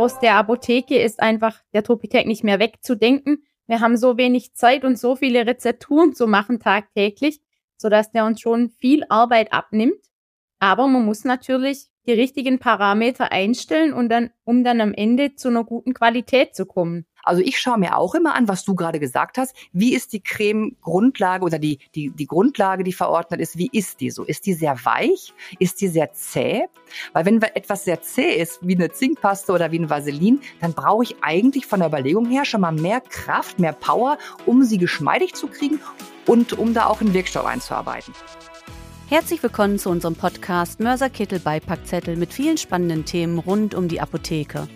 aus der Apotheke ist einfach der Topitec nicht mehr wegzudenken. Wir haben so wenig Zeit und so viele Rezepturen zu machen tagtäglich, sodass der uns schon viel Arbeit abnimmt. Aber man muss natürlich die richtigen Parameter einstellen und dann, um dann am Ende zu einer guten Qualität zu kommen. Also ich schaue mir auch immer an, was du gerade gesagt hast. Wie ist die Creme-Grundlage oder die, die, die Grundlage, die verordnet ist, wie ist die so? Ist die sehr weich? Ist die sehr zäh? Weil wenn etwas sehr zäh ist, wie eine Zinkpaste oder wie ein Vaseline, dann brauche ich eigentlich von der Überlegung her schon mal mehr Kraft, mehr Power, um sie geschmeidig zu kriegen und um da auch einen Wirkstoff einzuarbeiten. Herzlich willkommen zu unserem Podcast Mörserkittel Beipackzettel mit vielen spannenden Themen rund um die Apotheke.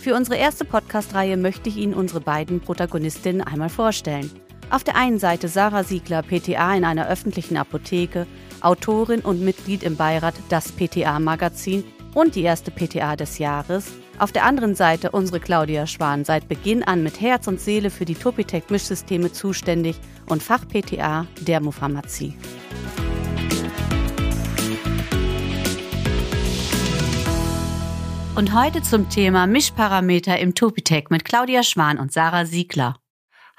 Für unsere erste Podcast-Reihe möchte ich Ihnen unsere beiden Protagonistinnen einmal vorstellen. Auf der einen Seite Sarah Siegler, PTA in einer öffentlichen Apotheke, Autorin und Mitglied im Beirat Das PTA-Magazin und die erste PTA des Jahres. Auf der anderen Seite unsere Claudia Schwan, seit Beginn an mit Herz und Seele für die Topitec-Mischsysteme zuständig und Fach-PTA Dermopharmazie. Und heute zum Thema Mischparameter im Topitec mit Claudia Schwan und Sarah Siegler.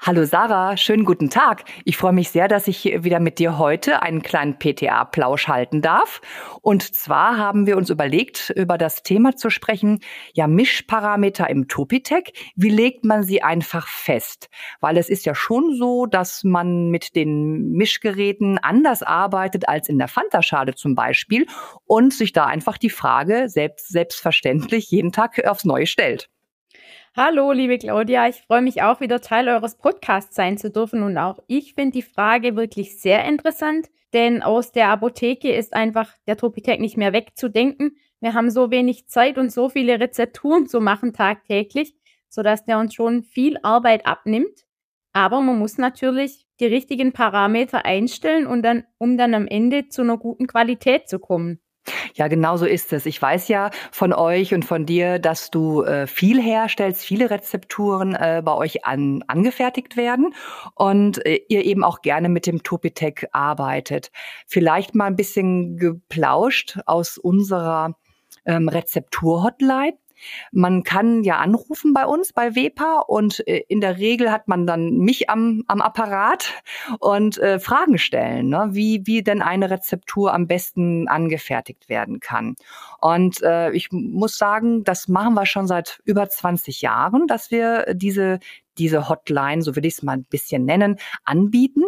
Hallo Sarah, schönen guten Tag. Ich freue mich sehr, dass ich wieder mit dir heute einen kleinen PTA-Plausch halten darf. Und zwar haben wir uns überlegt, über das Thema zu sprechen, ja, Mischparameter im Topitec. Wie legt man sie einfach fest? Weil es ist ja schon so, dass man mit den Mischgeräten anders arbeitet als in der Fantaschale zum Beispiel und sich da einfach die Frage selbst, selbstverständlich jeden Tag aufs Neue stellt. Hallo, liebe Claudia, ich freue mich auch wieder Teil eures Podcasts sein zu dürfen und auch ich finde die Frage wirklich sehr interessant, denn aus der Apotheke ist einfach der Tropitec nicht mehr wegzudenken. Wir haben so wenig Zeit und so viele Rezepturen zu machen tagtäglich, sodass der uns schon viel Arbeit abnimmt. Aber man muss natürlich die richtigen Parameter einstellen und dann, um dann am Ende zu einer guten Qualität zu kommen. Ja, genau so ist es. Ich weiß ja von euch und von dir, dass du äh, viel herstellst, viele Rezepturen äh, bei euch an, angefertigt werden und äh, ihr eben auch gerne mit dem Topitec arbeitet. Vielleicht mal ein bisschen geplauscht aus unserer ähm, Rezeptur-Hotline. Man kann ja anrufen bei uns bei WEPA und äh, in der Regel hat man dann mich am, am Apparat und äh, Fragen stellen, ne? wie, wie denn eine Rezeptur am besten angefertigt werden kann. Und äh, ich muss sagen, das machen wir schon seit über 20 Jahren, dass wir diese, diese Hotline, so will ich es mal ein bisschen nennen, anbieten.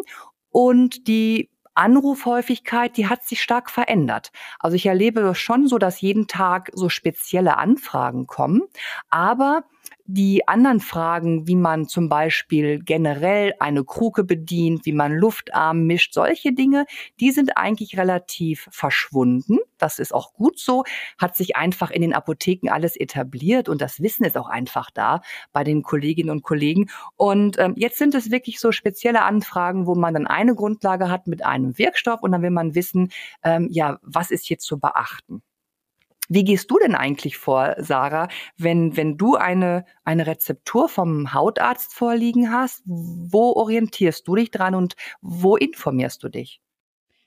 Und die Anrufhäufigkeit, die hat sich stark verändert. Also ich erlebe schon so, dass jeden Tag so spezielle Anfragen kommen, aber die anderen Fragen, wie man zum Beispiel generell eine Kruke bedient, wie man Luftarm mischt, solche Dinge, die sind eigentlich relativ verschwunden. Das ist auch gut so, hat sich einfach in den Apotheken alles etabliert und das Wissen ist auch einfach da bei den Kolleginnen und Kollegen. Und ähm, jetzt sind es wirklich so spezielle Anfragen, wo man dann eine Grundlage hat mit einem Wirkstoff und dann will man wissen, ähm, ja, was ist hier zu beachten? Wie gehst du denn eigentlich vor, Sarah, wenn, wenn du eine, eine Rezeptur vom Hautarzt vorliegen hast? Wo orientierst du dich dran und wo informierst du dich?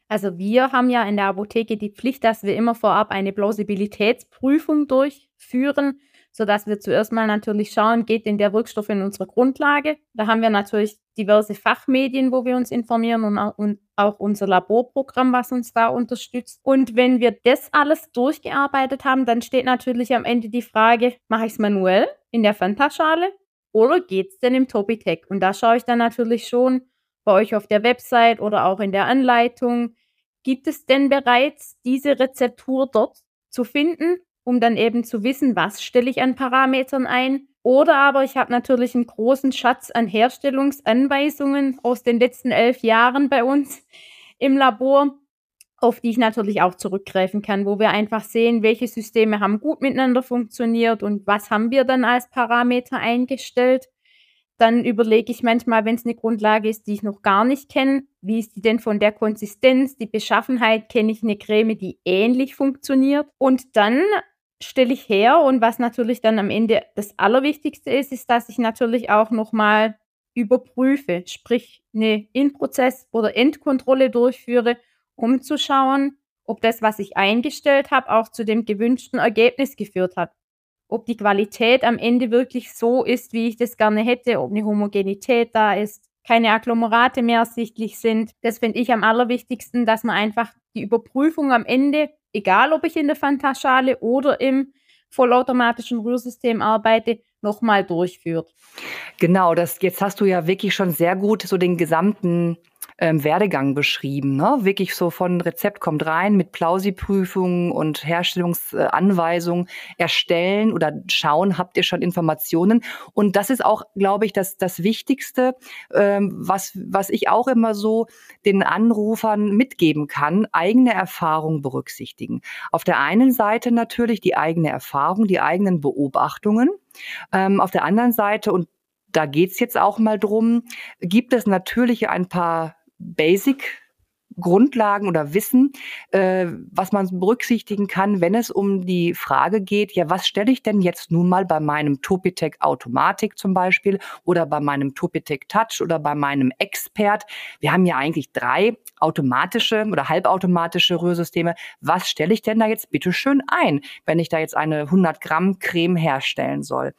Also wir haben ja in der Apotheke die Pflicht, dass wir immer vorab eine Plausibilitätsprüfung durchführen sodass wir zuerst mal natürlich schauen, geht denn der Wirkstoff in unsere Grundlage? Da haben wir natürlich diverse Fachmedien, wo wir uns informieren und auch, und auch unser Laborprogramm, was uns da unterstützt. Und wenn wir das alles durchgearbeitet haben, dann steht natürlich am Ende die Frage, mache ich es manuell in der Fantaschale oder geht es denn im Topitec? Und da schaue ich dann natürlich schon bei euch auf der Website oder auch in der Anleitung, gibt es denn bereits diese Rezeptur dort zu finden um dann eben zu wissen, was stelle ich an Parametern ein. Oder aber ich habe natürlich einen großen Schatz an Herstellungsanweisungen aus den letzten elf Jahren bei uns im Labor, auf die ich natürlich auch zurückgreifen kann, wo wir einfach sehen, welche Systeme haben gut miteinander funktioniert und was haben wir dann als Parameter eingestellt. Dann überlege ich manchmal, wenn es eine Grundlage ist, die ich noch gar nicht kenne, wie ist die denn von der Konsistenz, die Beschaffenheit, kenne ich eine Creme, die ähnlich funktioniert. Und dann stelle ich her und was natürlich dann am Ende das Allerwichtigste ist, ist, dass ich natürlich auch nochmal überprüfe, sprich eine In-Prozess- oder Endkontrolle durchführe, um zu schauen, ob das, was ich eingestellt habe, auch zu dem gewünschten Ergebnis geführt hat. ob die Qualität am Ende wirklich so ist, wie ich das gerne hätte, ob eine Homogenität da ist, keine Agglomerate mehr ersichtlich sind. Das finde ich am allerwichtigsten, dass man einfach die Überprüfung am Ende, egal ob ich in der Fantaschale oder im vollautomatischen Rührsystem arbeite, nochmal durchführt. Genau, das jetzt hast du ja wirklich schon sehr gut so den gesamten ähm, Werdegang beschrieben. Ne? Wirklich so von Rezept kommt rein mit Plausi-Prüfungen und Herstellungsanweisungen erstellen oder schauen, habt ihr schon Informationen. Und das ist auch, glaube ich, das, das Wichtigste, ähm, was, was ich auch immer so den Anrufern mitgeben kann, eigene Erfahrung berücksichtigen. Auf der einen Seite natürlich die eigene Erfahrung, die eigenen Beobachtungen. Ähm, auf der anderen Seite, und da geht's jetzt auch mal drum, gibt es natürlich ein paar Basic Grundlagen oder Wissen, äh, was man berücksichtigen kann, wenn es um die Frage geht, ja, was stelle ich denn jetzt nun mal bei meinem Topitec Automatik zum Beispiel oder bei meinem Topitec Touch oder bei meinem Expert? Wir haben ja eigentlich drei automatische oder halbautomatische Rührsysteme. Was stelle ich denn da jetzt bitte schön ein, wenn ich da jetzt eine 100 Gramm Creme herstellen soll?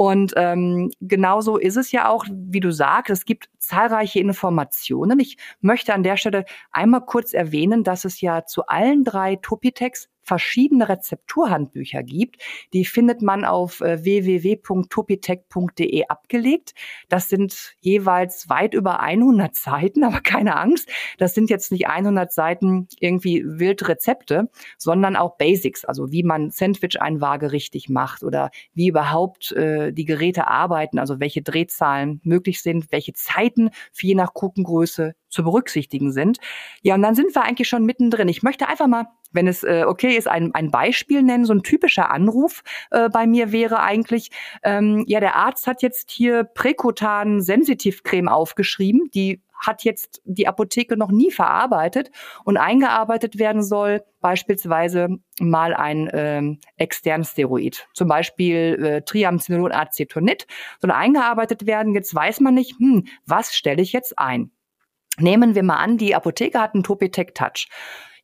Und ähm, genauso ist es ja auch, wie du sagst, es gibt zahlreiche Informationen. Ich möchte an der Stelle einmal kurz erwähnen, dass es ja zu allen drei Topitex verschiedene Rezepturhandbücher gibt. Die findet man auf äh, www.topitech.de abgelegt. Das sind jeweils weit über 100 Seiten, aber keine Angst, das sind jetzt nicht 100 Seiten irgendwie wild Rezepte, sondern auch Basics, also wie man Sandwich-Einwaage richtig macht oder wie überhaupt äh, die Geräte arbeiten, also welche Drehzahlen möglich sind, welche Zeiten für je nach Kuchengröße zu berücksichtigen sind. Ja, und dann sind wir eigentlich schon mittendrin. Ich möchte einfach mal wenn es äh, okay ist, ein, ein Beispiel nennen. So ein typischer Anruf äh, bei mir wäre eigentlich, ähm, ja, der Arzt hat jetzt hier Präkotan Sensitivcreme aufgeschrieben, die hat jetzt die Apotheke noch nie verarbeitet und eingearbeitet werden soll beispielsweise mal ein ähm, externes Steroid, zum Beispiel äh, Triamcinolon Acetonit, soll eingearbeitet werden. Jetzt weiß man nicht, hm, was stelle ich jetzt ein? Nehmen wir mal an, die Apotheke hat einen Topitec Touch.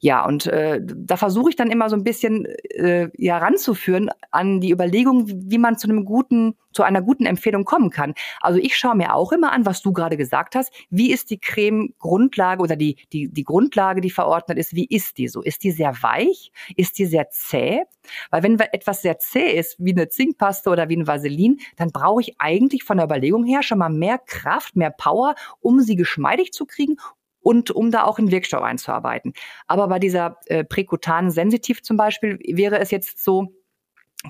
Ja, und äh, da versuche ich dann immer so ein bisschen äh, ja ranzuführen an die Überlegung, wie man zu einem guten, zu einer guten Empfehlung kommen kann. Also ich schaue mir auch immer an, was du gerade gesagt hast. Wie ist die Creme-Grundlage oder die, die, die Grundlage, die verordnet ist, wie ist die so? Ist die sehr weich? Ist die sehr zäh? Weil wenn etwas sehr zäh ist, wie eine Zinkpaste oder wie ein Vaseline, dann brauche ich eigentlich von der Überlegung her schon mal mehr Kraft, mehr Power, um sie geschmeidig zu kriegen und um da auch einen Wirkstoff einzuarbeiten. Aber bei dieser äh, präkutanen Sensitiv zum Beispiel wäre es jetzt so,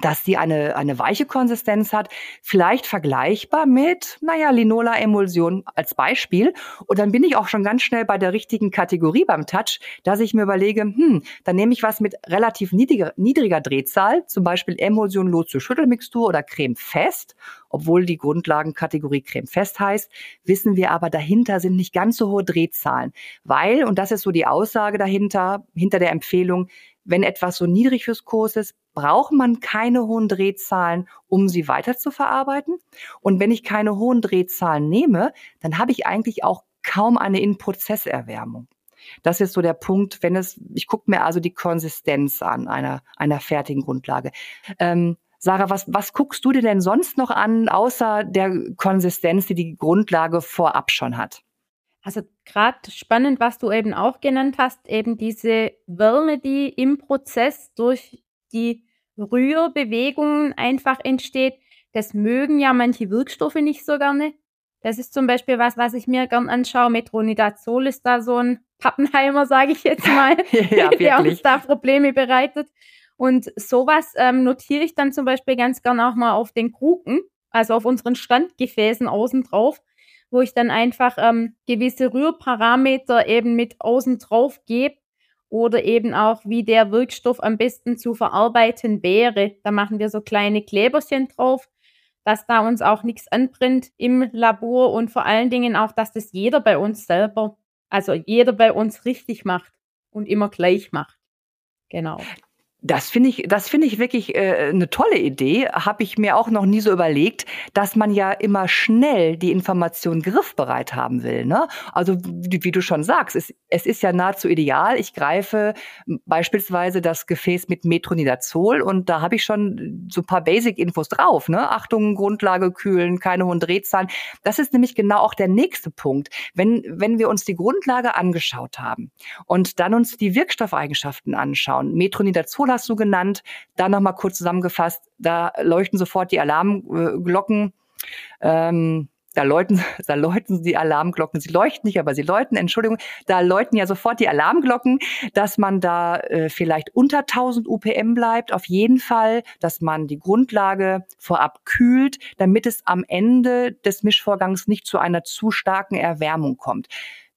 dass sie eine, eine weiche Konsistenz hat, vielleicht vergleichbar mit, naja, Linola-Emulsion als Beispiel. Und dann bin ich auch schon ganz schnell bei der richtigen Kategorie beim Touch, dass ich mir überlege, hm, dann nehme ich was mit relativ niedriger, niedriger Drehzahl, zum Beispiel Emulsion Lotse Schüttelmixtur oder Creme Fest. Obwohl die Grundlagenkategorie Creme Fest heißt, wissen wir aber, dahinter sind nicht ganz so hohe Drehzahlen. Weil, und das ist so die Aussage dahinter, hinter der Empfehlung, wenn etwas so niedrig fürs Kurs ist, braucht man keine hohen Drehzahlen, um sie weiter zu verarbeiten. Und wenn ich keine hohen Drehzahlen nehme, dann habe ich eigentlich auch kaum eine In-Prozesserwärmung. Das ist so der Punkt, wenn es, ich gucke mir also die Konsistenz an einer, einer fertigen Grundlage. Ähm, Sarah, was, was guckst du dir denn sonst noch an, außer der Konsistenz, die die Grundlage vorab schon hat? Also gerade spannend, was du eben auch genannt hast, eben diese Wärme, die im Prozess durch die Rührbewegungen einfach entsteht. Das mögen ja manche Wirkstoffe nicht so gerne. Das ist zum Beispiel was, was ich mir gern anschaue. Metronidazol ist da so ein Pappenheimer, sage ich jetzt mal, ja, der uns da Probleme bereitet. Und sowas ähm, notiere ich dann zum Beispiel ganz gern auch mal auf den Kruken, also auf unseren Standgefäßen außen drauf, wo ich dann einfach ähm, gewisse Rührparameter eben mit außen drauf gebe oder eben auch, wie der Wirkstoff am besten zu verarbeiten wäre. Da machen wir so kleine Kleberchen drauf, dass da uns auch nichts anbrennt im Labor und vor allen Dingen auch, dass das jeder bei uns selber, also jeder bei uns richtig macht und immer gleich macht. Genau. Das finde ich, das finde ich wirklich äh, eine tolle Idee. Habe ich mir auch noch nie so überlegt, dass man ja immer schnell die Information griffbereit haben will. Ne? Also wie, wie du schon sagst, es, es ist ja nahezu ideal. Ich greife beispielsweise das Gefäß mit Metronidazol und da habe ich schon so ein paar Basic-Infos drauf. Ne? Achtung, Grundlage kühlen, keine hohen Drehzahlen. Das ist nämlich genau auch der nächste Punkt. Wenn, wenn wir uns die Grundlage angeschaut haben und dann uns die Wirkstoffeigenschaften anschauen, Metronidazol hast du genannt. Da nochmal kurz zusammengefasst, da leuchten sofort die Alarmglocken. Ähm, da läuten, da läuten die Alarmglocken. Sie leuchten nicht, aber sie läuten, Entschuldigung, da läuten ja sofort die Alarmglocken, dass man da äh, vielleicht unter 1000 UPM bleibt, auf jeden Fall, dass man die Grundlage vorab kühlt, damit es am Ende des Mischvorgangs nicht zu einer zu starken Erwärmung kommt.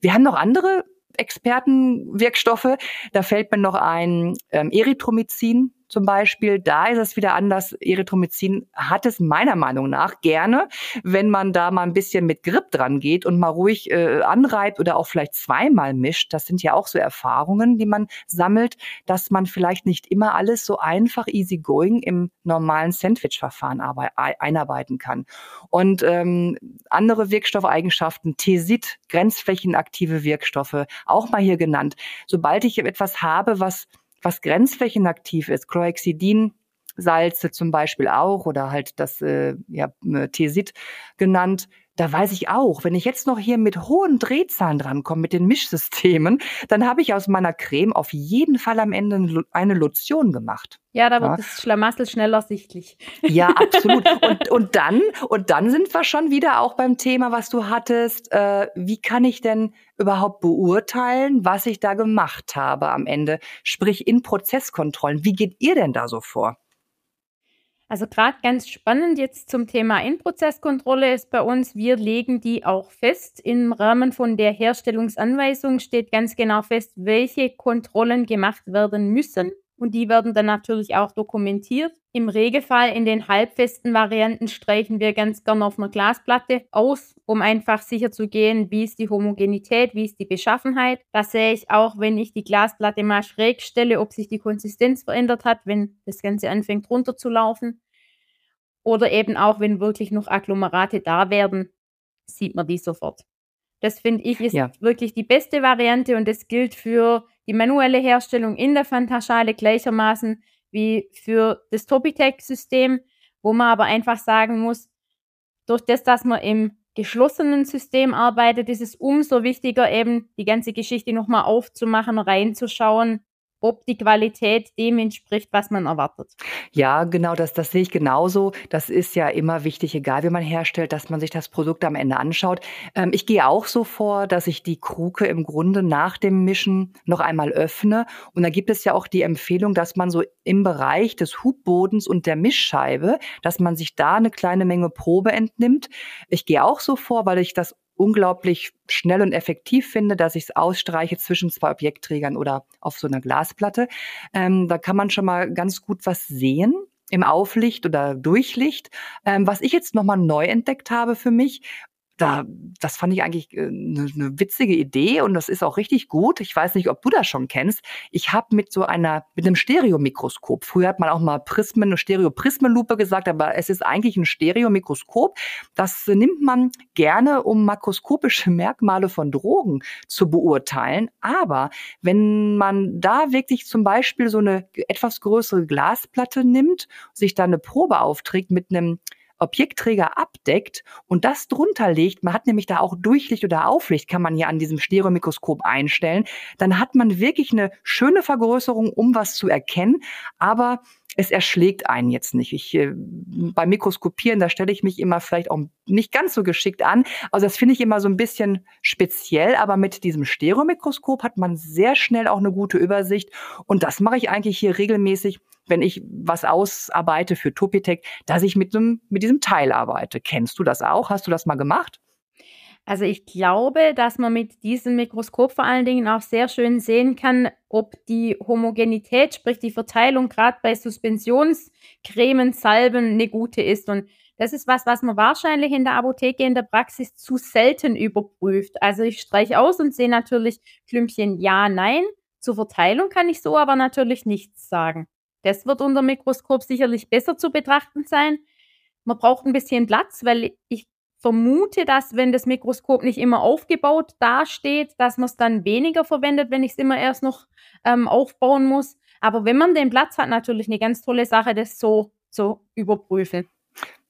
Wir haben noch andere Expertenwirkstoffe. Da fällt mir noch ein ähm, Erythromycin zum Beispiel. Da ist es wieder anders. Erythromycin hat es meiner Meinung nach gerne, wenn man da mal ein bisschen mit Grip dran geht und mal ruhig äh, anreibt oder auch vielleicht zweimal mischt. Das sind ja auch so Erfahrungen, die man sammelt, dass man vielleicht nicht immer alles so einfach easy going im normalen Sandwich-Verfahren einarbeiten kann. Und ähm, andere Wirkstoffeigenschaften, Tesit, grenzflächenaktive Wirkstoffe, auch mal hier genannt. Sobald ich etwas habe, was was grenzflächenaktiv ist, Chlorhexidin, Salze zum Beispiel auch oder halt das äh, ja, Tesit genannt, da weiß ich auch, wenn ich jetzt noch hier mit hohen Drehzahlen drankomme, mit den Mischsystemen, dann habe ich aus meiner Creme auf jeden Fall am Ende eine Lotion gemacht. Ja, da wird ja. das Schlamassel schneller sichtlich. Ja, absolut. Und, und dann, und dann sind wir schon wieder auch beim Thema, was du hattest. Äh, wie kann ich denn überhaupt beurteilen, was ich da gemacht habe am Ende? Sprich in Prozesskontrollen. Wie geht ihr denn da so vor? Also gerade ganz spannend jetzt zum Thema In-Prozesskontrolle ist bei uns, wir legen die auch fest. Im Rahmen von der Herstellungsanweisung steht ganz genau fest, welche Kontrollen gemacht werden müssen. Und die werden dann natürlich auch dokumentiert. Im Regelfall in den halbfesten Varianten streichen wir ganz gerne auf einer Glasplatte aus, um einfach sicher zu gehen, wie ist die Homogenität, wie ist die Beschaffenheit. Das sehe ich auch, wenn ich die Glasplatte mal schräg stelle, ob sich die Konsistenz verändert hat, wenn das Ganze anfängt runterzulaufen. Oder eben auch, wenn wirklich noch Agglomerate da werden, sieht man die sofort. Das finde ich ist ja. wirklich die beste Variante und das gilt für die manuelle Herstellung in der Fantaschale gleichermaßen wie für das Topitec-System, wo man aber einfach sagen muss, durch das, dass man im geschlossenen System arbeitet, ist es umso wichtiger, eben die ganze Geschichte nochmal aufzumachen, reinzuschauen, ob die Qualität dem entspricht, was man erwartet. Ja, genau, das, das sehe ich genauso. Das ist ja immer wichtig, egal wie man herstellt, dass man sich das Produkt am Ende anschaut. Ähm, ich gehe auch so vor, dass ich die Kruke im Grunde nach dem Mischen noch einmal öffne. Und da gibt es ja auch die Empfehlung, dass man so im Bereich des Hubbodens und der Mischscheibe, dass man sich da eine kleine Menge Probe entnimmt. Ich gehe auch so vor, weil ich das unglaublich schnell und effektiv finde, dass ich es ausstreiche zwischen zwei Objektträgern oder auf so einer Glasplatte. Ähm, da kann man schon mal ganz gut was sehen im Auflicht oder Durchlicht. Ähm, was ich jetzt nochmal neu entdeckt habe für mich, da, das fand ich eigentlich eine äh, ne witzige Idee und das ist auch richtig gut. Ich weiß nicht, ob du das schon kennst. Ich habe mit so einer, mit einem Stereomikroskop, früher hat man auch mal Prismen, eine Stereoprismenlupe gesagt, aber es ist eigentlich ein Stereomikroskop. Das nimmt man gerne, um makroskopische Merkmale von Drogen zu beurteilen. Aber wenn man da wirklich zum Beispiel so eine etwas größere Glasplatte nimmt, sich da eine Probe aufträgt mit einem Objektträger abdeckt und das drunter legt, man hat nämlich da auch Durchlicht oder Auflicht, kann man hier an diesem Stereomikroskop einstellen, dann hat man wirklich eine schöne Vergrößerung, um was zu erkennen, aber es erschlägt einen jetzt nicht. Ich, äh, beim Mikroskopieren, da stelle ich mich immer vielleicht auch nicht ganz so geschickt an. Also das finde ich immer so ein bisschen speziell, aber mit diesem Stereomikroskop hat man sehr schnell auch eine gute Übersicht. Und das mache ich eigentlich hier regelmäßig, wenn ich was ausarbeite für Topitec, dass ich mit, dem, mit diesem Teil arbeite. Kennst du das auch? Hast du das mal gemacht? Also ich glaube, dass man mit diesem Mikroskop vor allen Dingen auch sehr schön sehen kann, ob die Homogenität, sprich die Verteilung gerade bei Suspensionscremen, Salben eine gute ist. Und das ist was, was man wahrscheinlich in der Apotheke in der Praxis zu selten überprüft. Also ich streiche aus und sehe natürlich Klümpchen ja, nein. Zur Verteilung kann ich so aber natürlich nichts sagen. Das wird unter Mikroskop sicherlich besser zu betrachten sein. Man braucht ein bisschen Platz, weil ich vermute, dass wenn das Mikroskop nicht immer aufgebaut dasteht, dass man es dann weniger verwendet, wenn ich es immer erst noch ähm, aufbauen muss. Aber wenn man den Platz hat, natürlich eine ganz tolle Sache, das so zu überprüfen.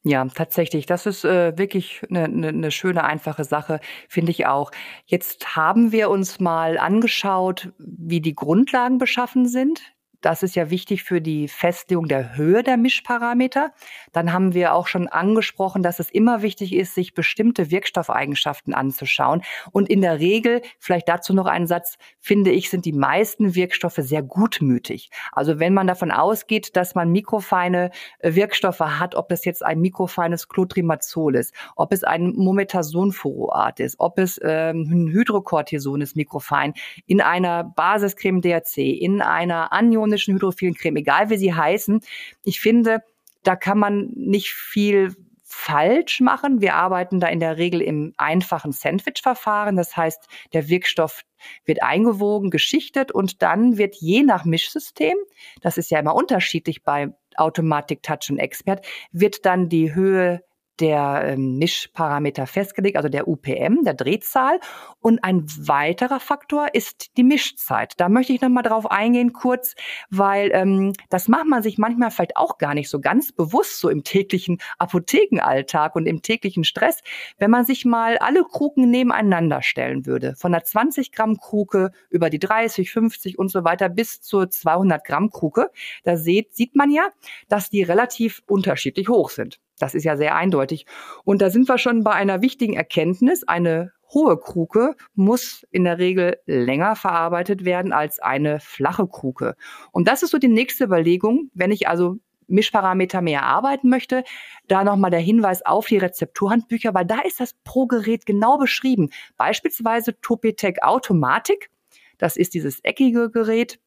Ja, tatsächlich. Das ist äh, wirklich eine, eine, eine schöne, einfache Sache, finde ich auch. Jetzt haben wir uns mal angeschaut, wie die Grundlagen beschaffen sind. Das ist ja wichtig für die Festlegung der Höhe der Mischparameter. Dann haben wir auch schon angesprochen, dass es immer wichtig ist, sich bestimmte Wirkstoffeigenschaften anzuschauen. Und in der Regel, vielleicht dazu noch einen Satz, finde ich, sind die meisten Wirkstoffe sehr gutmütig. Also wenn man davon ausgeht, dass man mikrofeine äh, Wirkstoffe hat, ob es jetzt ein mikrofeines Clotrimazol ist, ob es ein Mometasonfuroat ist, ob es ähm, ein Hydrocortison ist, mikrofein, in einer Basiscreme DRC, in einer Anion ironischen hydrophilen Creme, egal wie sie heißen. Ich finde, da kann man nicht viel falsch machen. Wir arbeiten da in der Regel im einfachen Sandwich-Verfahren. Das heißt, der Wirkstoff wird eingewogen, geschichtet und dann wird je nach Mischsystem, das ist ja immer unterschiedlich bei Automatic Touch und Expert, wird dann die Höhe der ähm, Mischparameter festgelegt, also der UPM, der Drehzahl. Und ein weiterer Faktor ist die Mischzeit. Da möchte ich nochmal drauf eingehen kurz, weil ähm, das macht man sich manchmal vielleicht auch gar nicht so ganz bewusst, so im täglichen Apothekenalltag und im täglichen Stress. Wenn man sich mal alle Kruken nebeneinander stellen würde, von der 20 Gramm Kruke über die 30, 50 und so weiter bis zur 200 Gramm Kruke, da sieht, sieht man ja, dass die relativ unterschiedlich hoch sind. Das ist ja sehr eindeutig. Und da sind wir schon bei einer wichtigen Erkenntnis. Eine hohe Kruke muss in der Regel länger verarbeitet werden als eine flache Kruke. Und das ist so die nächste Überlegung. Wenn ich also Mischparameter mehr arbeiten möchte, da nochmal der Hinweis auf die Rezepturhandbücher, weil da ist das pro Gerät genau beschrieben. Beispielsweise Topetec Automatik. Das ist dieses eckige Gerät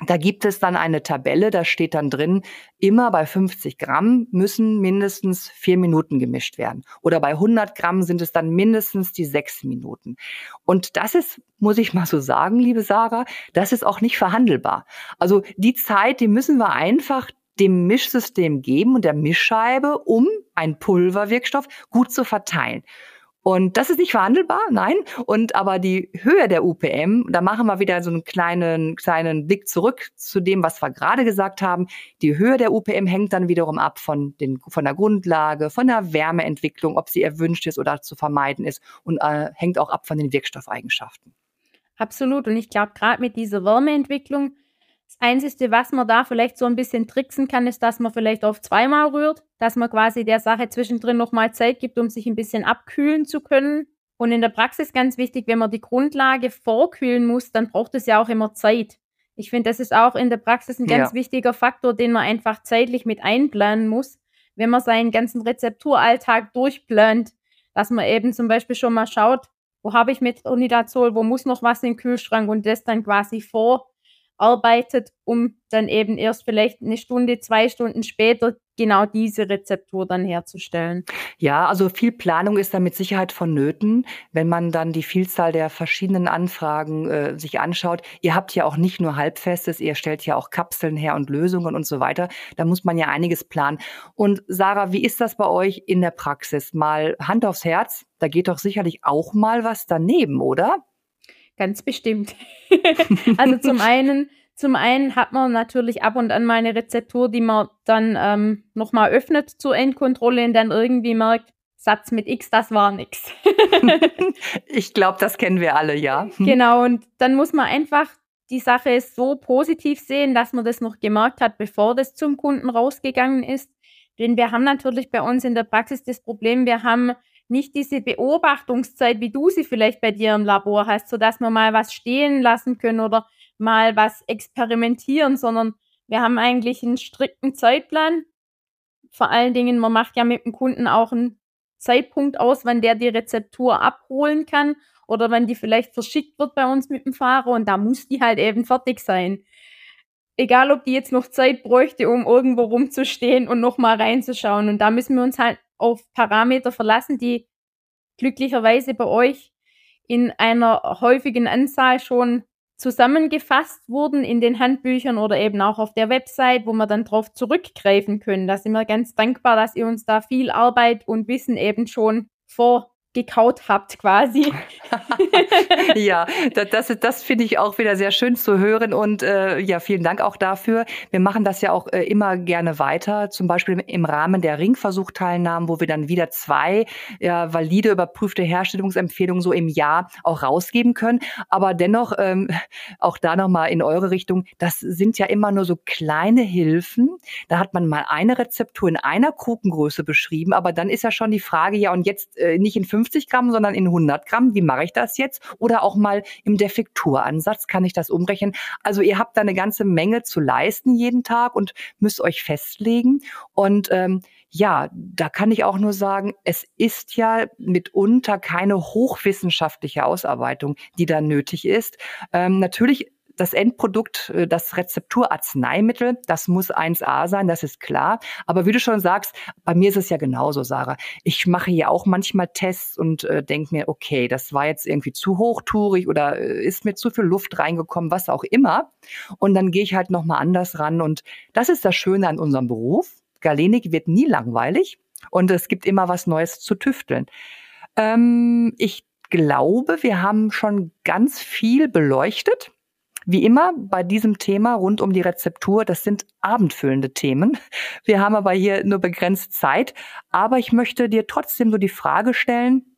da gibt es dann eine Tabelle, da steht dann drin, immer bei 50 Gramm müssen mindestens vier Minuten gemischt werden. Oder bei 100 Gramm sind es dann mindestens die sechs Minuten. Und das ist, muss ich mal so sagen, liebe Sarah, das ist auch nicht verhandelbar. Also die Zeit, die müssen wir einfach dem Mischsystem geben und der Mischscheibe, um einen Pulverwirkstoff gut zu verteilen. Und das ist nicht verhandelbar, nein. Und aber die Höhe der UPM, da machen wir wieder so einen kleinen, kleinen Blick zurück zu dem, was wir gerade gesagt haben. Die Höhe der UPM hängt dann wiederum ab von, den, von der Grundlage, von der Wärmeentwicklung, ob sie erwünscht ist oder zu vermeiden ist und äh, hängt auch ab von den Wirkstoffeigenschaften. Absolut. Und ich glaube, gerade mit dieser Wärmeentwicklung das Einzige, was man da vielleicht so ein bisschen tricksen kann, ist, dass man vielleicht auf zweimal rührt, dass man quasi der Sache zwischendrin nochmal Zeit gibt, um sich ein bisschen abkühlen zu können. Und in der Praxis ganz wichtig, wenn man die Grundlage vorkühlen muss, dann braucht es ja auch immer Zeit. Ich finde, das ist auch in der Praxis ein ganz ja. wichtiger Faktor, den man einfach zeitlich mit einplanen muss, wenn man seinen ganzen Rezepturalltag durchplant, dass man eben zum Beispiel schon mal schaut, wo habe ich mit Unidazol, wo muss noch was im Kühlschrank und das dann quasi vor arbeitet, um dann eben erst vielleicht eine Stunde, zwei Stunden später genau diese Rezeptur dann herzustellen. Ja, also viel Planung ist da mit Sicherheit vonnöten, wenn man dann die Vielzahl der verschiedenen Anfragen äh, sich anschaut. Ihr habt ja auch nicht nur Halbfestes, ihr stellt ja auch Kapseln her und Lösungen und so weiter. Da muss man ja einiges planen. Und Sarah, wie ist das bei euch in der Praxis? Mal Hand aufs Herz, da geht doch sicherlich auch mal was daneben, oder? Ganz bestimmt. also zum einen, zum einen hat man natürlich ab und an mal eine Rezeptur, die man dann ähm, nochmal öffnet zur Endkontrolle und dann irgendwie merkt, Satz mit X, das war nix. ich glaube, das kennen wir alle, ja. Genau, und dann muss man einfach die Sache so positiv sehen, dass man das noch gemerkt hat, bevor das zum Kunden rausgegangen ist. Denn wir haben natürlich bei uns in der Praxis das Problem, wir haben nicht diese Beobachtungszeit, wie du sie vielleicht bei dir im Labor hast, so dass wir mal was stehen lassen können oder mal was experimentieren, sondern wir haben eigentlich einen strikten Zeitplan. Vor allen Dingen, man macht ja mit dem Kunden auch einen Zeitpunkt aus, wann der die Rezeptur abholen kann oder wann die vielleicht verschickt wird bei uns mit dem Fahrer und da muss die halt eben fertig sein. Egal, ob die jetzt noch Zeit bräuchte, um irgendwo rumzustehen und nochmal reinzuschauen. Und da müssen wir uns halt auf Parameter verlassen, die glücklicherweise bei euch in einer häufigen Anzahl schon zusammengefasst wurden in den Handbüchern oder eben auch auf der Website, wo wir dann drauf zurückgreifen können. Da sind wir ganz dankbar, dass ihr uns da viel Arbeit und Wissen eben schon vor gekaut habt quasi. ja, das, das, das finde ich auch wieder sehr schön zu hören und äh, ja, vielen Dank auch dafür. Wir machen das ja auch äh, immer gerne weiter, zum Beispiel im Rahmen der Ringversuchteilnahmen, wo wir dann wieder zwei ja, valide überprüfte Herstellungsempfehlungen so im Jahr auch rausgeben können. Aber dennoch, ähm, auch da nochmal in eure Richtung, das sind ja immer nur so kleine Hilfen. Da hat man mal eine Rezeptur in einer Krukengröße beschrieben, aber dann ist ja schon die Frage, ja, und jetzt äh, nicht in fünf 50 Gramm, sondern in 100 Gramm. Wie mache ich das jetzt? Oder auch mal im Defekturansatz kann ich das umrechnen. Also ihr habt da eine ganze Menge zu leisten jeden Tag und müsst euch festlegen. Und ähm, ja, da kann ich auch nur sagen, es ist ja mitunter keine hochwissenschaftliche Ausarbeitung, die da nötig ist. Ähm, natürlich das Endprodukt, äh, das Rezepturarzneimittel, das muss 1A sein, das ist klar. Aber wie du schon sagst, bei mir ist es ja genauso, Sarah. Ich mache ja auch manchmal Tests und äh, denke mir, okay, das war jetzt irgendwie zu hochtourig oder äh, ist mir zu viel Luft reingekommen, was auch immer. Und dann gehe ich halt nochmal anders ran. Und das ist das Schöne an unserem Beruf. Galenik wird nie langweilig und es gibt immer was Neues zu tüfteln. Ähm, ich glaube, wir haben schon ganz viel beleuchtet. Wie immer bei diesem Thema rund um die Rezeptur, das sind abendfüllende Themen. Wir haben aber hier nur begrenzt Zeit. Aber ich möchte dir trotzdem so die Frage stellen,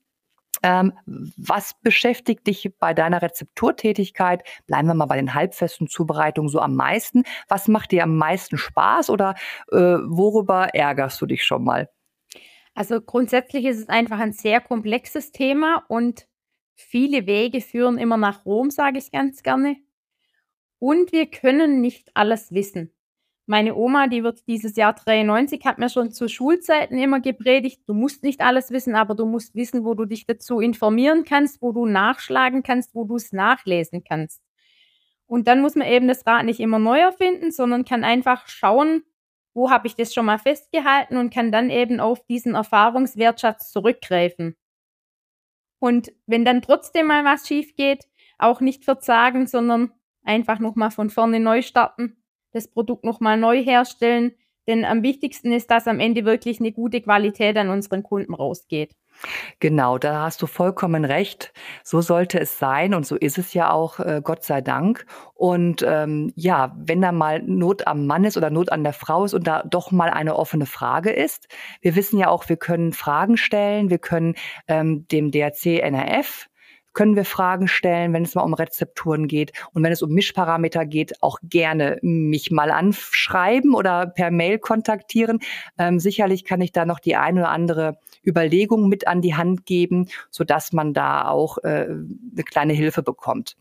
ähm, was beschäftigt dich bei deiner Rezepturtätigkeit? Bleiben wir mal bei den halbfesten Zubereitungen so am meisten. Was macht dir am meisten Spaß oder äh, worüber ärgerst du dich schon mal? Also grundsätzlich ist es einfach ein sehr komplexes Thema und viele Wege führen immer nach Rom, sage ich ganz gerne. Und wir können nicht alles wissen. Meine Oma, die wird dieses Jahr 93, hat mir schon zu Schulzeiten immer gepredigt, du musst nicht alles wissen, aber du musst wissen, wo du dich dazu informieren kannst, wo du nachschlagen kannst, wo du es nachlesen kannst. Und dann muss man eben das Rad nicht immer neu erfinden, sondern kann einfach schauen, wo habe ich das schon mal festgehalten und kann dann eben auf diesen Erfahrungswertschatz zurückgreifen. Und wenn dann trotzdem mal was schief geht, auch nicht verzagen, sondern einfach nochmal von vorne neu starten, das Produkt nochmal neu herstellen. Denn am wichtigsten ist, dass am Ende wirklich eine gute Qualität an unseren Kunden rausgeht. Genau, da hast du vollkommen recht. So sollte es sein und so ist es ja auch, äh, Gott sei Dank. Und ähm, ja, wenn da mal Not am Mann ist oder Not an der Frau ist und da doch mal eine offene Frage ist, wir wissen ja auch, wir können Fragen stellen, wir können ähm, dem DRC NRF können wir Fragen stellen, wenn es mal um Rezepturen geht. Und wenn es um Mischparameter geht, auch gerne mich mal anschreiben oder per Mail kontaktieren. Ähm, sicherlich kann ich da noch die eine oder andere Überlegung mit an die Hand geben, sodass man da auch äh, eine kleine Hilfe bekommt.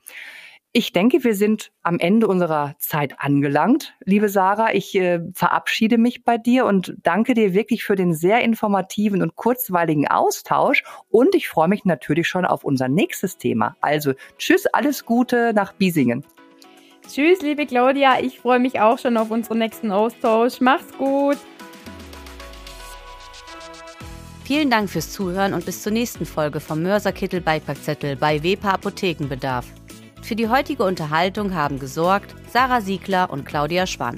Ich denke, wir sind am Ende unserer Zeit angelangt. Liebe Sarah, ich äh, verabschiede mich bei dir und danke dir wirklich für den sehr informativen und kurzweiligen Austausch. Und ich freue mich natürlich schon auf unser nächstes Thema. Also tschüss, alles Gute nach Biesingen. Tschüss, liebe Claudia. Ich freue mich auch schon auf unseren nächsten Austausch. Mach's gut. Vielen Dank fürs Zuhören und bis zur nächsten Folge vom Mörserkittel Beipackzettel bei WEPA Apothekenbedarf. Für die heutige Unterhaltung haben gesorgt Sarah Siegler und Claudia Schwann.